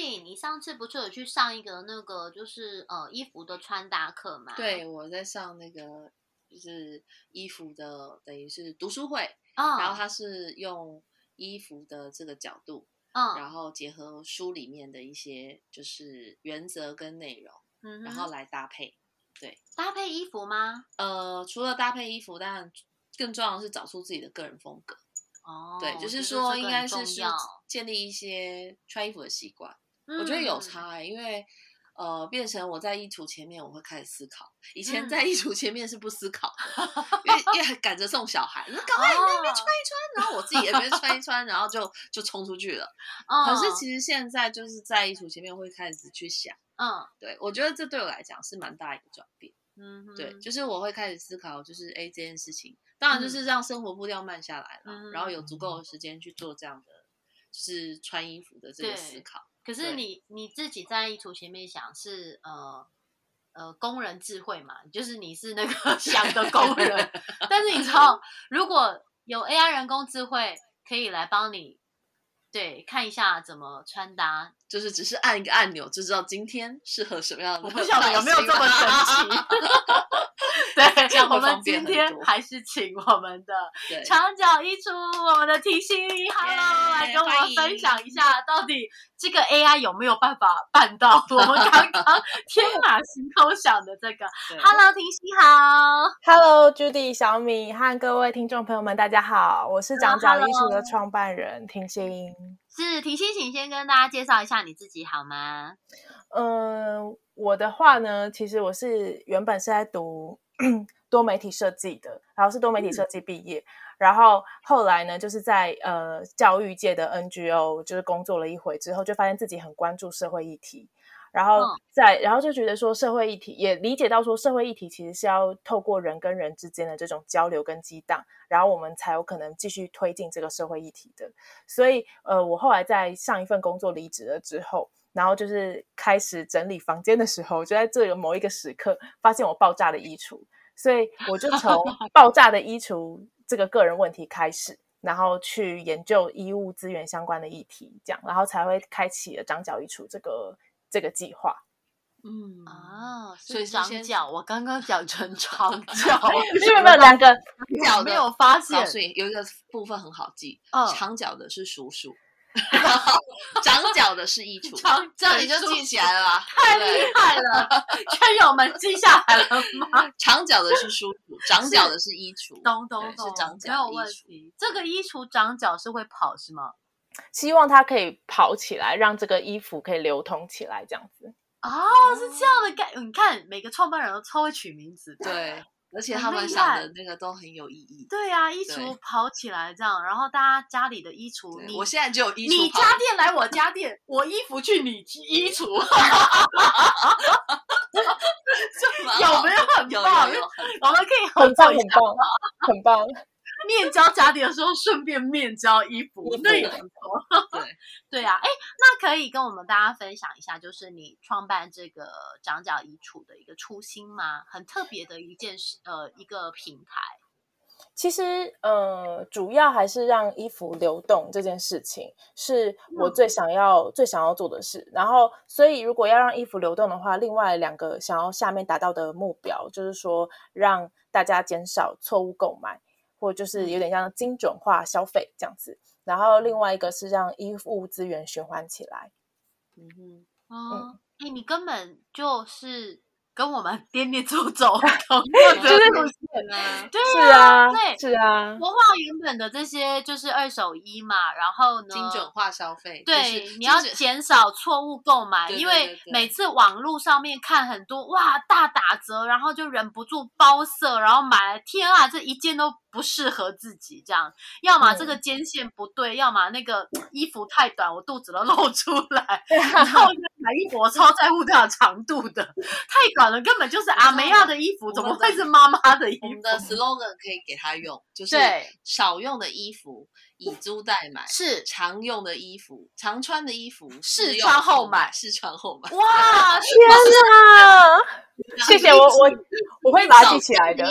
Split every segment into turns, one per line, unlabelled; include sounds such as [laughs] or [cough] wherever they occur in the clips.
你上次不是有去上一个那个就是呃衣服的穿搭课吗？
对，我在上那个就是衣服的，等于是读书会。然后他是用衣服的这个角度，嗯，然后结合书里面的一些就是原则跟内容，嗯，然后来搭配，对，
搭配衣服吗？
呃，除了搭配衣服，当然更重要的是找出自己的个人风格。
哦，
对，就是说应该是是建立一些穿衣服的习惯，我觉得有差，因为。呃，变成我在衣橱前面，我会开始思考。以前在衣橱前面是不思考的，因为因为赶着送小孩，那赶快那边穿一穿，然后我自己也边穿一穿，然后就就冲出去了。可是其实现在就是在衣橱前面会开始去想，嗯，对我觉得这对我来讲是蛮大一个转变。嗯，对，就是我会开始思考，就是哎这件事情，当然就是让生活步调慢下来了，然后有足够的时间去做这样的，就是穿衣服的这个思考。
可是你你自己在意图前面想是呃呃工人智慧嘛，就是你是那个 [laughs] 想的工人，但是你知道如果有 AI 人工智慧可以来帮你，对看一下怎么穿搭，
就是只是按一个按钮就知道今天适合什么样的，
我不晓得有没有这么神奇。[laughs] [laughs] 对，我们今天还是请我们的长脚一出，我们的婷心，Hello，来跟我们分享一下，到底这个 AI 有没有办法办到 [laughs] 我们刚刚天马行空想的这个？Hello，婷心好
，Hello，Judy，小米和各位听众朋友们，大家好，我是长脚一出的创办人婷心，
是婷心，请先跟大家介绍一下你自己好吗？
嗯，我的话呢，其实我是原本是在读。[clears throat] 多媒体设计的，然后是多媒体设计毕业，然后后来呢，就是在呃教育界的 NGO 就是工作了一回之后，就发现自己很关注社会议题，然后在然后就觉得说社会议题也理解到说社会议题其实是要透过人跟人之间的这种交流跟激荡，然后我们才有可能继续推进这个社会议题的。所以呃，我后来在上一份工作离职了之后。然后就是开始整理房间的时候，就在这个某一个时刻，发现我爆炸的衣橱，所以我就从 [laughs] 爆炸的衣橱这个个人问题开始，然后去研究衣物资源相关的议题，这样，然后才会开启了长脚衣橱这个这个计划。
嗯啊，所以长脚，我刚刚讲成 [laughs] 长脚，
有没有两个
脚没有发现？
所以有一个部分很好记，长脚的是叔叔。[laughs] 长脚的是衣橱，这样你就记起来了，[laughs]
太厉害了！圈友们记下来了吗？[laughs]
长脚的是舒服，长脚的是衣橱，
咚咚咚，
是长脚
没有问题。这个衣橱长脚是会跑是吗？
希望它可以跑起来，让这个衣服可以流通起来，这样子。
哦，是这样的概，你看每个创办人都超会取名字，
对。而且他们想的那个都很有意义。
对呀，衣橱跑起来这样，然后大家家里的衣橱，你
我现在就有衣橱。
你家店来我家店，我衣服去你衣 [laughs] 橱。[laughs] [laughs] 有没有很棒？我们可以
很棒，很棒，很棒。
面交家底的时候，顺便面交衣服，那也不错。对 [laughs] 对啊，哎，那可以跟我们大家分享一下，就是你创办这个长脚衣橱的一个初心吗？很特别的一件事，呃，一个平台。
其实，呃，主要还是让衣服流动这件事情，是我最想要、最想要做的事。然后，所以如果要让衣服流动的话，另外两个想要下面达到的目标，就是说让大家减少错误购买。或就是有点像精准化消费这样子，然后另外一个是让衣物资源循环起来。
嗯哼，哦，哎，你根本就是跟我们颠颠走走同样的路线
啊，
对
啊，
对，
是啊。
国画原本的这些就是二手衣嘛，然后呢，
精准化消费，
对，你要减少错误购买，因为每次网络上面看很多哇大打折，然后就忍不住包色，然后买了，天啊，这一件都不适合自己，这样，要么这个肩线不对，要么那个衣服太短，我肚子都露出来，然后买衣服我超在乎它的长度的，太短了根本就是阿梅亚的衣服，怎么会是妈妈的衣服？我
们的 slogan 可以给他用，就是少用的衣服以租代买，
是
常用的衣服、常穿的衣服
试穿后买，
试穿后买。
哇，[laughs]
天哪！[laughs] 谢谢我我我会把它记起来的。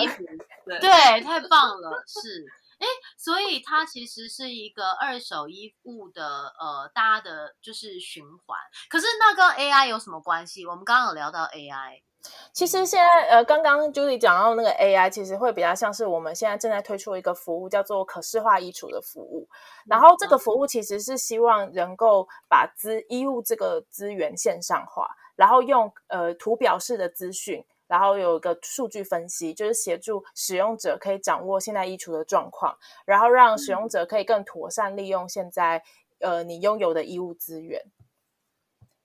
对，太棒了，是，哎，所以它其实是一个二手衣物的，呃，大家的就是循环。可是那跟 AI 有什么关系？我们刚刚有聊到 AI，
其实现在，呃，刚刚 Julie 讲到那个 AI，其实会比较像是我们现在正在推出一个服务，叫做可视化衣橱的服务。然后这个服务其实是希望能够把资衣物这个资源线上化，然后用呃图表式的资讯。然后有一个数据分析，就是协助使用者可以掌握现在衣橱的状况，然后让使用者可以更妥善利用现在呃你拥有的衣物资源。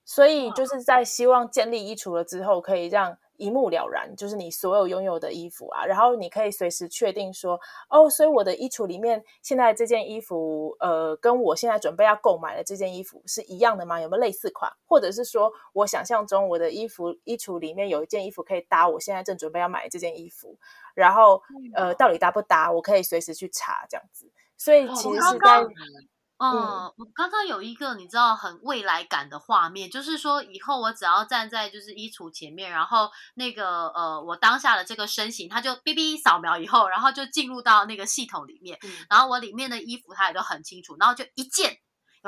所以就是在希望建立衣橱了之后，可以让。一目了然，就是你所有拥有的衣服啊，然后你可以随时确定说，哦，所以我的衣橱里面现在这件衣服，呃，跟我现在准备要购买的这件衣服是一样的吗？有没有类似款？或者是说，我想象中我的衣服衣橱里面有一件衣服可以搭我现在正准备要买的这件衣服，然后呃，到底搭不搭？我可以随时去查这样子。所以其实是在。
嗯，我刚刚有一个你知道很未来感的画面，就是说以后我只要站在就是衣橱前面，然后那个呃我当下的这个身形，它就哔哔扫描以后，然后就进入到那个系统里面，然后我里面的衣服它也都很清楚，然后就一键。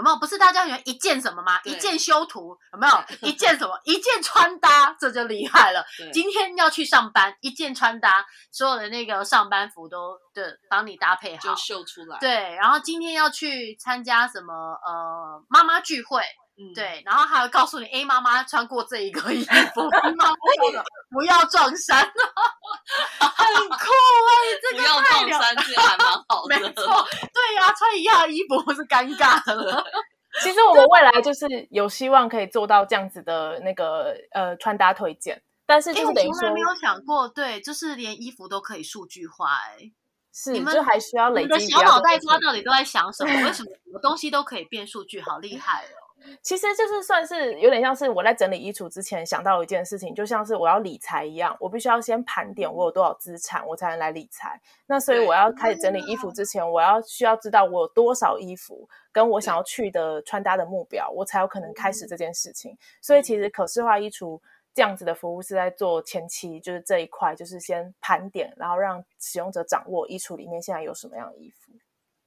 有没有？不是大家喜欢一键什么吗？一键修图有没有？[laughs] 一键什么？一键穿搭，这就厉害了。今天要去上班，一键穿搭，所有的那个上班服都的帮你搭配好，
就秀出来。
对，然后今天要去参加什么呃妈妈聚会。对，然后还会告诉你，A 妈妈穿过这一个衣服，[laughs] 妈妈不要撞衫，很酷哎，这个
太撞衫，这还蛮好
的。没错，对呀，穿一样的衣服是尴尬了。[laughs]
其实我们未来就是有希望可以做到这样子的那个呃穿搭推荐，但是就是等于说
没有想过，对，就是连衣服都可以数据化哎。
是，你们就还需要累积。
你的小脑袋瓜到底都在想什么？为什么什么东西都可以变数据？好厉害哦！
其实就是算是有点像是我在整理衣橱之前想到一件事情，就像是我要理财一样，我必须要先盘点我有多少资产，我才能来理财。那所以我要开始整理衣服之前，我要需要知道我有多少衣服，跟我想要去的穿搭的目标，我才有可能开始这件事情。所以其实可视化衣橱这样子的服务是在做前期，就是这一块，就是先盘点，然后让使用者掌握衣橱里面现在有什么样的衣服。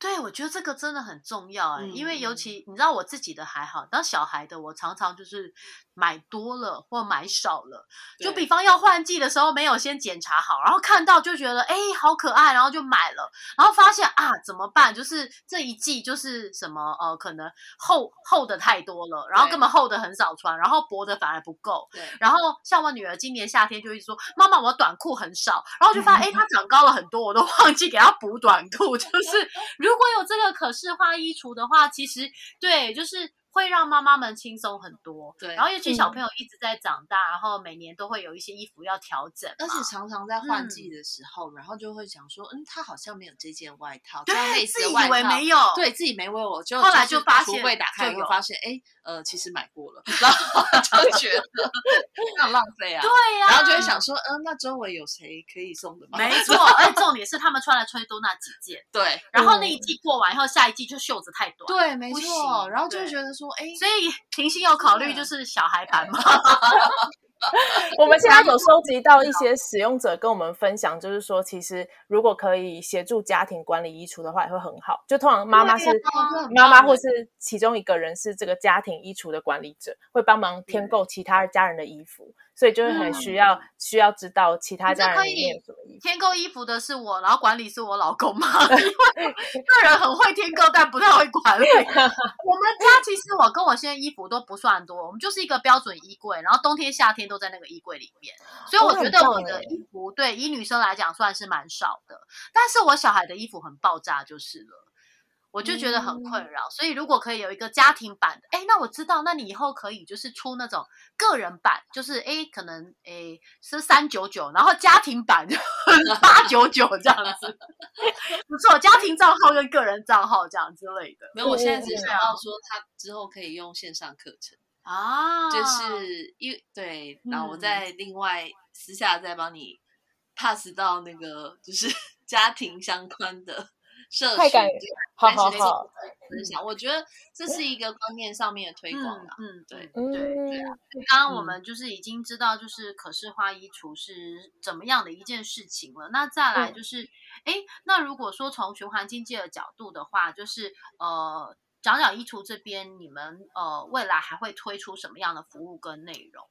对，我觉得这个真的很重要哎，因为尤其你知道我自己的还好，当小孩的我常常就是买多了或买少了，就比方要换季的时候没有先检查好，然后看到就觉得哎好可爱，然后就买了，然后发现啊怎么办？就是这一季就是什么呃可能厚厚的太多了，然后根本厚的很少穿，然后薄的反而不够。然后像我女儿今年夏天就一直说妈妈我短裤很少，然后就发现 [laughs] 哎她长高了很多，我都忘记给她补短裤，[laughs] 就是如。如果有这个可视化衣橱的话，其实对，就是。会让妈妈们轻松很多，
对。
然后尤其小朋友一直在长大，然后每年都会有一些衣服要调整，
而且常常在换季的时候，然后就会想说，嗯，他好像没有这件外套，
对，
自己
以为没有，
对自己没为我就
后来就发
现，橱柜打开
就
发现，哎，呃，其实买过了，然后就觉得 [laughs] 那浪费啊，
对呀，
然后就会想说，嗯，那周围有谁可以送的吗？
没 [laughs] 错，而且重点是他们穿来穿去都那几件，
对。
然后那一季过完以后，下一季就袖子太短，
对，没错。然后就会觉得说，哎，
所以。平心有考虑就是小孩盘吗？[laughs]
我们现在有收集到一些使用者跟我们分享，就是说，其实如果可以协助家庭管理衣橱的话，也会很好。就通常妈妈是妈妈，或是其中一个人是这个家庭衣橱的管理者，会帮忙添购其他家人的衣服。所以就是很需要需要知知道其他家人里面什么衣服。
添购衣服的是我，然后管理是我老公嘛。因为 [laughs] 个人很会添购，但不太会管理。[laughs] 我们家其实我跟我现在衣服都不算多，我们就是一个标准衣柜，然后冬天夏天都在那个衣柜里面。面，所以我觉得我的衣服对以女生来讲算是蛮少的，但是我小孩的衣服很爆炸就是了。我就觉得很困扰，所以如果可以有一个家庭版的，哎，那我知道，那你以后可以就是出那种个人版，就是哎，可能哎是三九九，然后家庭版就 [laughs] 八九九这样子，[laughs] 不错，家庭账号跟个人账号这样之类的。
没有，我现在只想要说，他之后可以用线上课程。啊，就是因对，然后我再另外私下再帮你 pass 到那个就是 [laughs] 家庭相关的。社群
好好好
分享，我觉得这是一个观念上面的推广啦。
嗯，对对对。刚刚我们就是已经知道，就是可视化衣橱是怎么样的一件事情了。那再来就是，哎，那如果说从循环经济的角度的话，就是呃，讲讲衣橱这边，你们呃未来还会推出什么样的服务跟内容？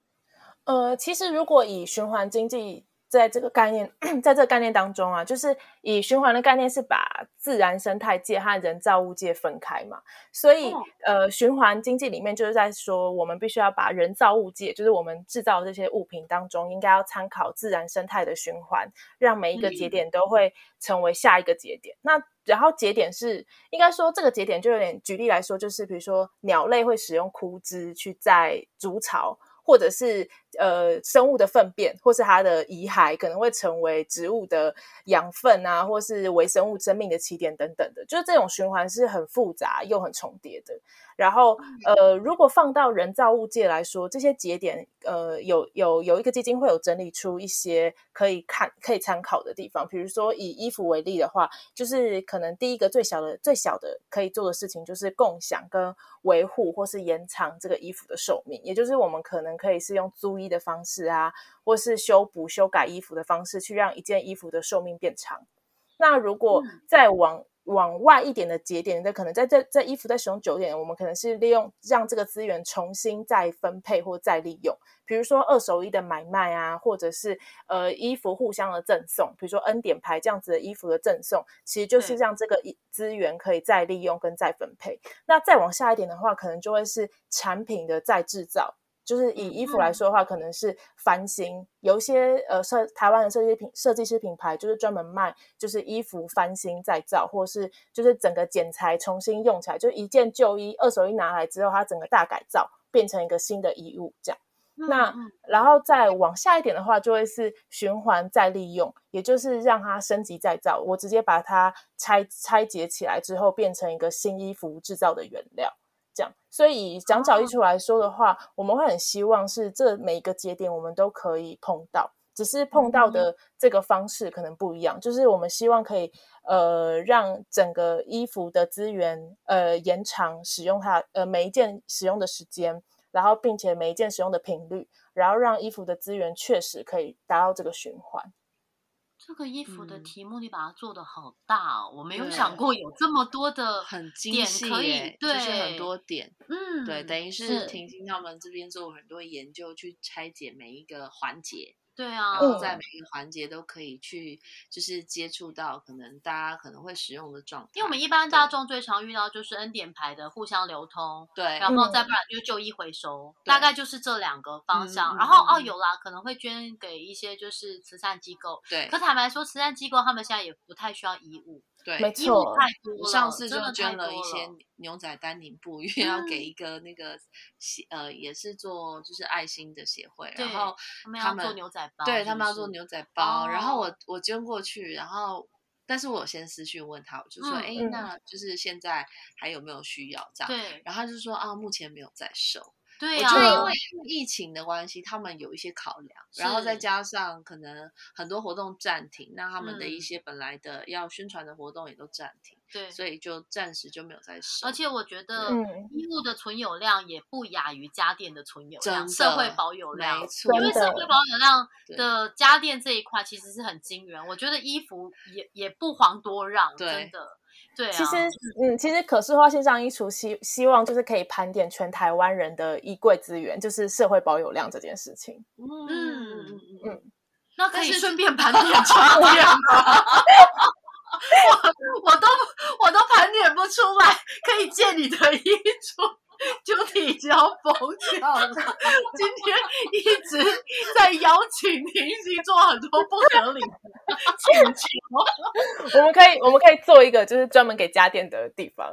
呃，其实如果以循环经济。在这个概念，在这个概念当中啊，就是以循环的概念是把自然生态界和人造物界分开嘛，所以呃，循环经济里面就是在说，我们必须要把人造物界，就是我们制造这些物品当中，应该要参考自然生态的循环，让每一个节点都会成为下一个节点。那然后节点是应该说这个节点就有点举例来说，就是比如说鸟类会使用枯枝去在筑巢。或者是呃生物的粪便，或是它的遗骸，可能会成为植物的养分啊，或是微生物生命的起点等等的，就是这种循环是很复杂又很重叠的。然后，呃，如果放到人造物界来说，这些节点，呃，有有有一个基金会有整理出一些可以看、可以参考的地方。比如说，以衣服为例的话，就是可能第一个最小的、最小的可以做的事情，就是共享跟维护或是延长这个衣服的寿命。也就是我们可能可以是用租衣的方式啊，或是修补、修改衣服的方式，去让一件衣服的寿命变长。那如果再往往外一点的节点，那可能在这这衣服在使用久点，我们可能是利用让这个资源重新再分配或再利用，比如说二手衣的买卖啊，或者是呃衣服互相的赠送，比如说 N 点牌这样子的衣服的赠送，其实就是让这个资源可以再利用跟再分配。那再往下一点的话，可能就会是产品的再制造。就是以衣服来说的话，可能是翻新，有一些呃设台湾的设计品设计师品牌，就是专门卖就是衣服翻新再造，或是就是整个剪裁重新用起来，就一件旧衣二手衣拿来之后，它整个大改造变成一个新的衣物这样。那然后再往下一点的话，就会是循环再利用，也就是让它升级再造，我直接把它拆拆解起来之后，变成一个新衣服制造的原料。这样，所以讲角衣橱来说的话，我们会很希望是这每一个节点我们都可以碰到，只是碰到的这个方式可能不一样。就是我们希望可以呃让整个衣服的资源呃延长使用它呃每一件使用的时间，然后并且每一件使用的频率，然后让衣服的资源确实可以达到这个循环。
这个衣服的题目你把它做的好大哦，我没有想过有这么多的
很精细，
可以对
很多点，嗯，对，等于是婷婷他们这边做很多研究，去拆解每一个环节。
对啊，
然后在每一个环节都可以去，就是接触到可能大家可能会使用的状态。
因为我们一般大众最常遇到就是恩典牌的互相流通，
对，
然后再不然就是旧衣回收，大概就是这两个方向。然后哦，有啦，可能会捐给一些就是慈善机构，
对。
可坦白说，慈善机构他们现在也不太需要衣物。
对，
没错，
我上次就捐了一些牛仔丹宁布，因 [laughs] 为 [laughs] 要给一个那个协呃，也是做就是爱心的协会，然后
他们做牛仔包，
对他们要做牛仔包，然后我我捐过去，然后但是我先私讯问他，我就说，哎，那就是现在还有没有需要这样？
对，
然后他就说啊，目前没有在收。
对
呀，我觉得因为疫情的关系，他们有一些考量，然后再加上可能很多活动暂停，那他们的一些本来的要宣传的活动也都暂停，
对，
所以就暂时就没有在收。
而且我觉得衣物的存有量也不亚于家电的存有量，社会保有量，
没错，
因为社会保有量的家电这一块其实是很惊人，我觉得衣服也也不遑多让，真的。对，
其实，嗯，其实可视化线上衣橱希希望就是可以盘点全台湾人的衣柜资源，就是社会保有量这件事情。嗯嗯
嗯嗯，那可以顺便盘点家电吗？[laughs] 我我都我都盘点不出来，可以借你的衣橱。就体就要疯掉了。今天一直在邀请明星做很多不合理的请求。[laughs]
我们可以，我们可以做一个就是专门给家电的地方，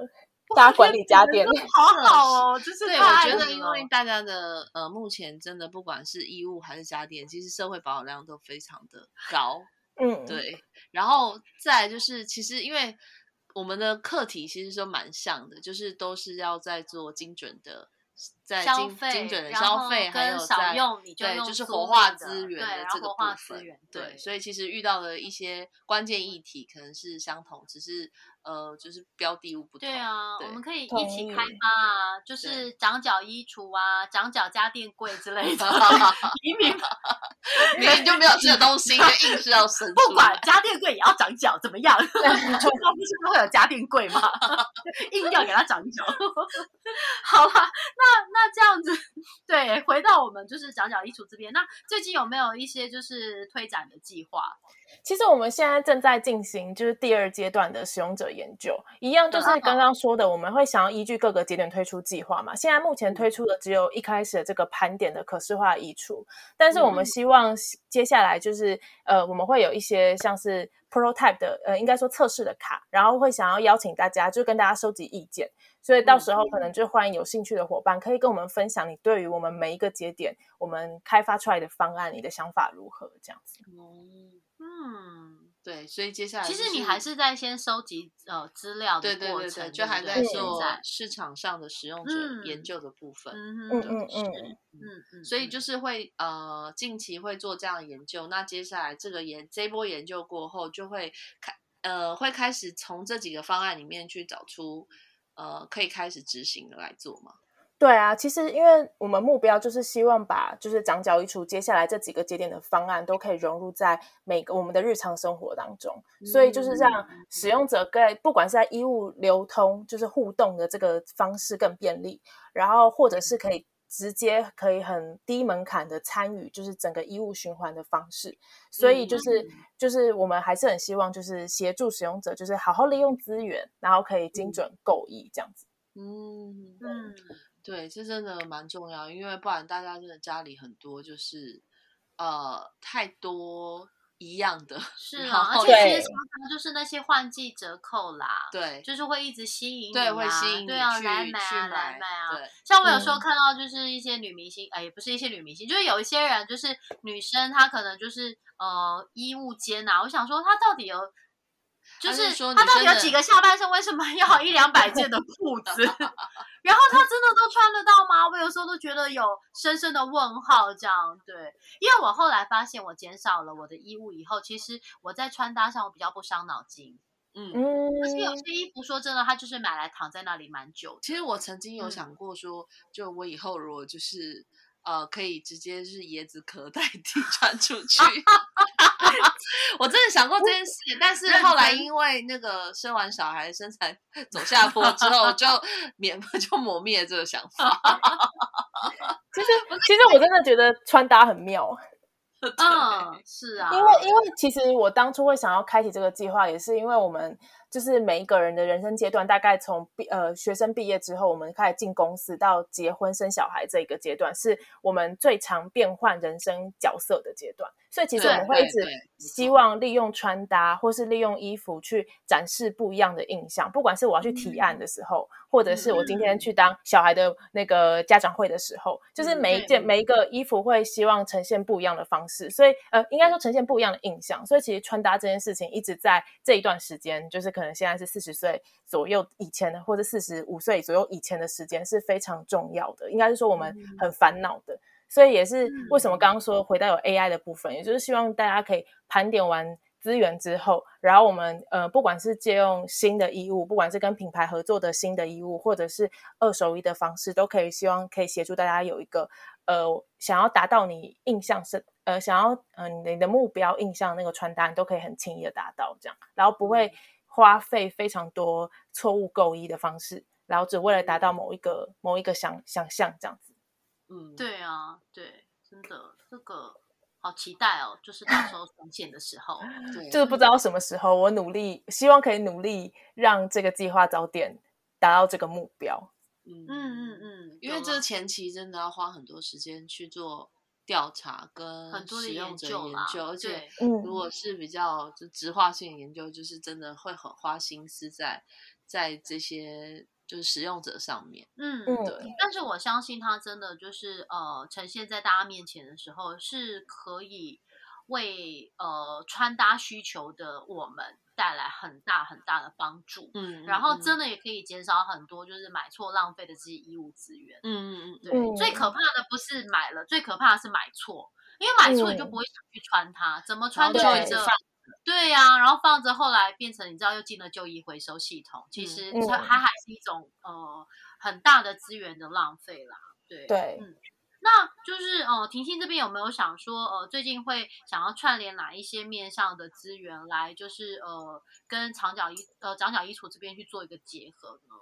大家管理家电，
好好哦。[laughs] 就是
对，我觉得因为大家的呃，目前真的不管是衣物还是家电，其实社会保有量都非常的高。嗯，对。然后再就是，其实因为。我们的课题其实都蛮像的，就是都是要在做精准的。在精精准的消费，还有在对，就是活化资源的这个部分。对，所以其实遇到的一些关键议题可能是相同，只是呃，就是标的物不同。
对啊，我们可以一起开发啊，就是长角衣橱啊，长角家电柜之类的。[laughs] 明明 [laughs]
明明就没有这个东西，硬是要生。
不管家电柜也要长角，怎么样？[laughs] 厨房不是都会有家电柜吗？硬要给它长角。好了，那。那这样子，对，回到我们就是讲讲衣橱这边。那最近有没有一些就是推展的计划？
其实我们现在正在进行就是第二阶段的使用者研究，一样就是刚刚说的，我们会想要依据各个节点推出计划嘛。现在目前推出的只有一开始的这个盘点的可视化移除，但是我们希望接下来就是呃，我们会有一些像是 prototype 的呃，应该说测试的卡，然后会想要邀请大家就跟大家收集意见。所以到时候可能就欢迎有兴趣的伙伴可以跟我们分享你对于我们每一个节点我们开发出来的方案，你的想法如何？这样子。
嗯，对，所以接下来
其实你还是在先收集呃资料的过程，
就还在做市场上的使用者研究的部分。嗯嗯嗯嗯嗯，所以就是会呃近期会做这样的研究。那接下来这个研这波研究过后，就会开呃会开始从这几个方案里面去找出。呃，可以开始执行的来做吗？
对啊，其实因为我们目标就是希望把就是长角衣橱接下来这几个节点的方案都可以融入在每个我们的日常生活当中，所以就是让使用者在不管是在衣物流通就是互动的这个方式更便利，然后或者是可以。直接可以很低门槛的参与，就是整个衣物循环的方式。所以就是就是我们还是很希望，就是协助使用者，就是好好利用资源，然后可以精准购衣这样子。
嗯嗯，对，这真的蛮重要，因为不然大家真的家里很多就是呃太多。一样的，[laughs]
是啊，而且其实常常就是那些换季折扣啦，
对，
就是会一直吸引你，
对，会吸引你，
对啊，来买啊，来买啊。像我有时候看到就是一些女明星，哎，也不是一些女明星，就是有一些人，就是女生，她可能就是呃衣物间呐，我想说她到底有。就是他到底有几个下半身？为什么要 [laughs] 一两百件的裤子？[laughs] 然后他真的都穿得到吗？我有时候都觉得有深深的问号。这样对，因为我后来发现，我减少了我的衣物以后，其实我在穿搭上我比较不伤脑筋。嗯，而且有些衣服说真的，它就是买来躺在那里蛮久。
其实我曾经有想过说，就我以后如果就是呃，可以直接是椰子壳代替穿出去。[laughs] [laughs] 我真的想过这件事，但是后来因为那个生完小孩身材 [laughs] 走下坡之后，就免 [laughs] 就磨灭这个想法。
其实，其实我真的觉得穿搭很妙。
嗯，是啊，
因为因为其实我当初会想要开启这个计划，也是因为我们。就是每一个人的人生阶段，大概从毕呃学生毕业之后，我们开始进公司到结婚生小孩这一个阶段，是我们最常变换人生角色的阶段。所以其实我们会一直希望利用穿搭或是利用衣服去展示不一样的印象。不管是我要去提案的时候，或者是我今天去当小孩的那个家长会的时候，就是每一件每一个衣服会希望呈现不一样的方式。所以呃，应该说呈现不一样的印象。所以其实穿搭这件事情一直在这一段时间，就是。可能现在是四十岁左右以前的，或者四十五岁左右以前的时间是非常重要的。应该是说我们很烦恼的，所以也是为什么刚刚说回到有 AI 的部分，也就是希望大家可以盘点完资源之后，然后我们呃，不管是借用新的衣物，不管是跟品牌合作的新的衣物，或者是二手衣的方式，都可以希望可以协助大家有一个呃，想要达到你印象是呃，想要嗯你的目标印象那个穿搭，你都可以很轻易的达到这样，然后不会。花费非常多错误购衣的方式，然后只为了达到某一个某一个想想象这样子。
嗯，对啊，对，真的这个好期待哦，就是到时候 [laughs] 上线的时候，
就是不知道什么时候，我努力希望可以努力让这个计划早点达到这个目标。
嗯嗯嗯，
因为这前期真的要花很多时间去做调查跟
很多
使用者
研
究，而且。
嗯。
如果是比较就直化性研究，就是真的会很花心思在在这些就是使用者上面。
嗯，
嗯
对。
但是我相信它真的就是呃呈现在大家面前的时候，是可以为呃穿搭需求的我们带来很大很大的帮助。
嗯，
然后
嗯
真的也可以减少很多就是买错浪费的这些衣物资源。
嗯嗯嗯
对，
嗯
最可怕的不是买了，最可怕的是买错，因为买错你就
嗯
不会想去穿它，怎么穿
然
就一直
后就一直
放
对呀、然后放着，后来变成你知道又进了旧衣回收系统，其实
嗯
它它还是一种呃很大的资源的浪费啦。对
对
嗯。那就是呃，婷婷这边有没有想说，呃，最近会想要串联哪一些面上的资源来，就是呃，跟长脚衣呃长脚衣橱这边去做一个结合呢？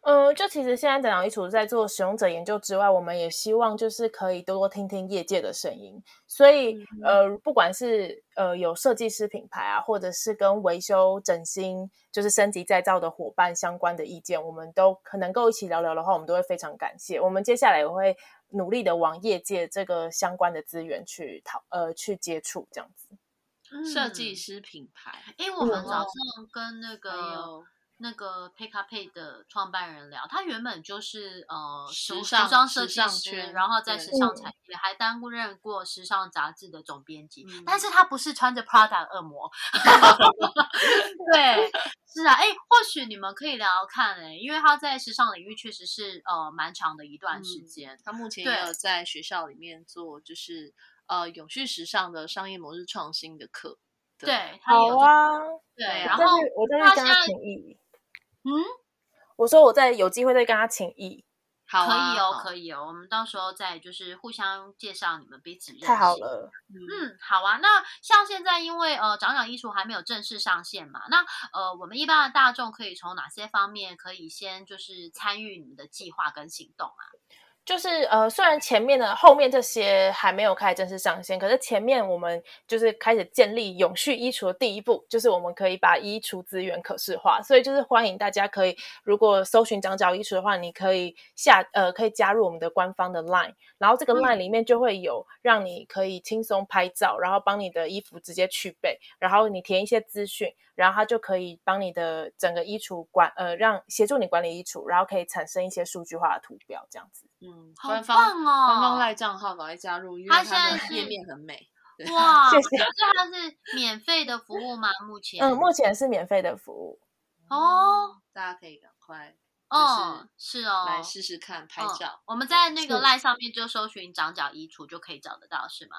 呃，就其实现在长脚衣橱在做使用者研究之外，我们也希望就是可以多多听听业界的声音。所以呃，不管是呃有设计师品牌啊，或者是跟维修、整新就是升级再造的伙伴相关的意见，我们都可能够一起聊聊的话，我们都会非常感谢。我们接下来也会努力的往业界这个相关的资源去讨呃去接触，这样子。
设计
嗯
师品牌，
因为我们
嗯
早上跟那那个佩卡佩的创办人聊，他原本就是呃
时
服
尚
服装设计师，
圈
然后在
对
时尚
嗯。
产业还担任过时尚杂志的总编辑，
嗯。
但是他不是穿着 Prada 恶魔，[laughs] 对，是啊，哎，或许你们可以聊聊看，哎，因为他在时尚领域确实是呃蛮长的一段时
嗯
间，
他目前也有在学校里面做，就是呃永续时尚的商业模式创新的课。
对，他有
好啊，
对，然后
我再去跟他
他现在
请益。
嗯。
我说我再有机会再跟他请益，
好
可以哦，可以哦，我们到时候再就是互相介绍你们彼此认识。
太好。了。
嗯，好啊。那像现在因为呃长长艺术还没有正式上线嘛，那呃我们一般的大众可以从哪些方面可以先就是参与你们的计划跟行动啊？
就是呃，虽然前面的后面这些还没有开始正式上线，可是前面我们就是开始建立永续衣橱的第一步，就是我们可以把衣橱资源可视化。所以就是欢迎大家可以，如果搜寻长角衣橱的话，你可以下呃可以加入我们的官方的 LINE，然后这个 LINE 里面就会有让你可以轻松拍照，然后帮你的衣服直接去备，然后你填一些资讯，然后它就可以帮你的整个衣橱管呃让协助你管理衣橱，然后可以产生一些数据化的图标这样子。
嗯，
好
官方
棒哦！
官方赖账号赶快加入，因为它
现在是
的页面很美。
哇，[laughs]
谢谢
可是它是免费的服务吗？目前？
嗯，目前是免费的服务。
哦，
大家可以赶快
哦，是哦，
来试试看拍
嗯
照。
我们在那个赖上面就搜寻长角衣橱就可以找得到，是吗？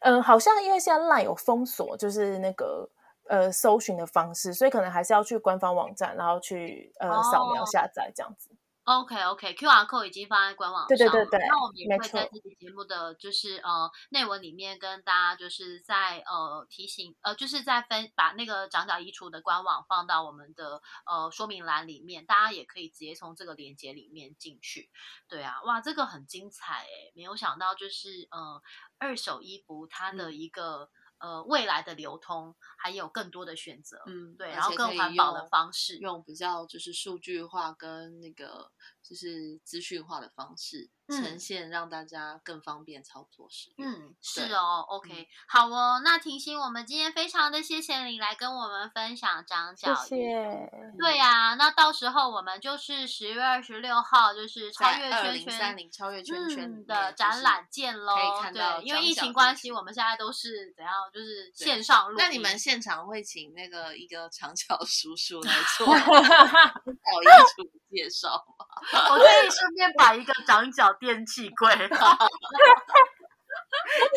嗯，好像因为现在 LINE 有封锁，就是那个呃搜寻的方式，所以可能还是要去官方网站，然后去呃扫描
哦
下载这样子。
OK OK，QR code 已经放在官网上了。
对对对对
那我们也会在
错
这期节目的就是呃内文里面跟大家就是在呃提醒呃就是在分把那个长角衣橱的官网放到我们的呃说明栏里面，大家也可以直接从这个链接里面进去。对啊，哇，这个很精彩诶，没有想到就是呃二手衣服它的一个。呃，未来的流通还有更多的选择，
嗯，
对，然后更环保的方式，
用比较就是数据化跟那个就是资讯化的方式
嗯
呈现，让大家更方便操作使用。
嗯，是哦，OK，、好哦。那婷欣，我们今天非常的谢谢你来跟我们分享长
谢
角衣。
谢。
对呀、那到时候我们就是十月二十六号，就是超越圈圈
零三零超越圈圈
的展览见喽。
可以看到
对，因为疫情关系，我们现在都是怎样，就是线上录。
那你们现场会请那个一个长脚叔叔来做长脚衣橱介绍吗？
我可以顺便把一个长角电器柜 [laughs]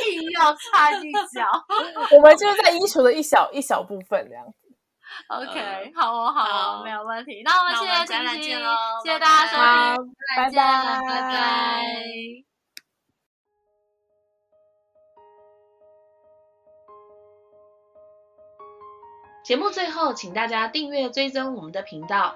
硬要插一脚。
我们就是在衣橱的一小一小部分这样子。
OK，好哦，好哦，
好
没有问题。那我们谢谢
那我们展览
婷婷
见喽
谢谢
拜
大家收
好
听，
拜
再见
拜
拜拜。
节目最后，请大家订阅追踪我们的频道，